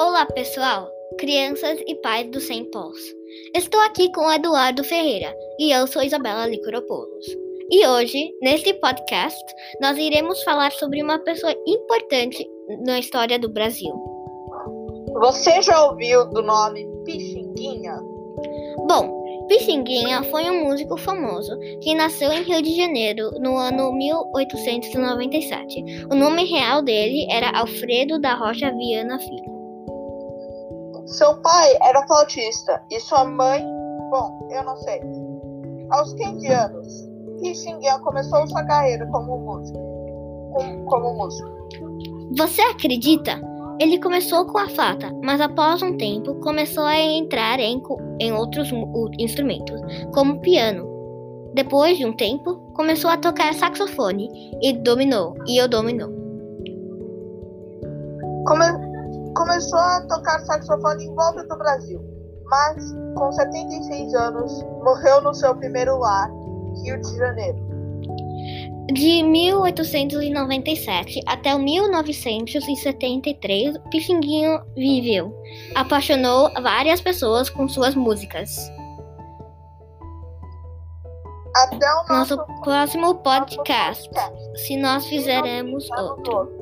Olá, pessoal, crianças e pais do Sem Pós. Estou aqui com Eduardo Ferreira e eu sou Isabela Licoropoulos. E hoje, neste podcast, nós iremos falar sobre uma pessoa importante na história do Brasil. Você já ouviu do nome Pixinguinha? Bom, Pixinguinha foi um músico famoso que nasceu em Rio de Janeiro no ano 1897. O nome real dele era Alfredo da Rocha Viana Filho. Seu pai era flautista e sua mãe, bom, eu não sei. Aos 15 anos, Pixinguinha começou sua carreira como músico. Como, como músico. Você acredita? Ele começou com a flauta, mas após um tempo começou a entrar em, em outros instrumentos, como piano. Depois de um tempo, começou a tocar saxofone e dominou, e eu dominou. Come, começou a tocar saxofone em volta do Brasil, mas com 76 anos morreu no seu primeiro lar, Rio de Janeiro. De 1897 até 1973, Pixinguinho viveu. Apaixonou várias pessoas com suas músicas. Até o nosso, nosso próximo podcast, podcast. se nós fizermos outro.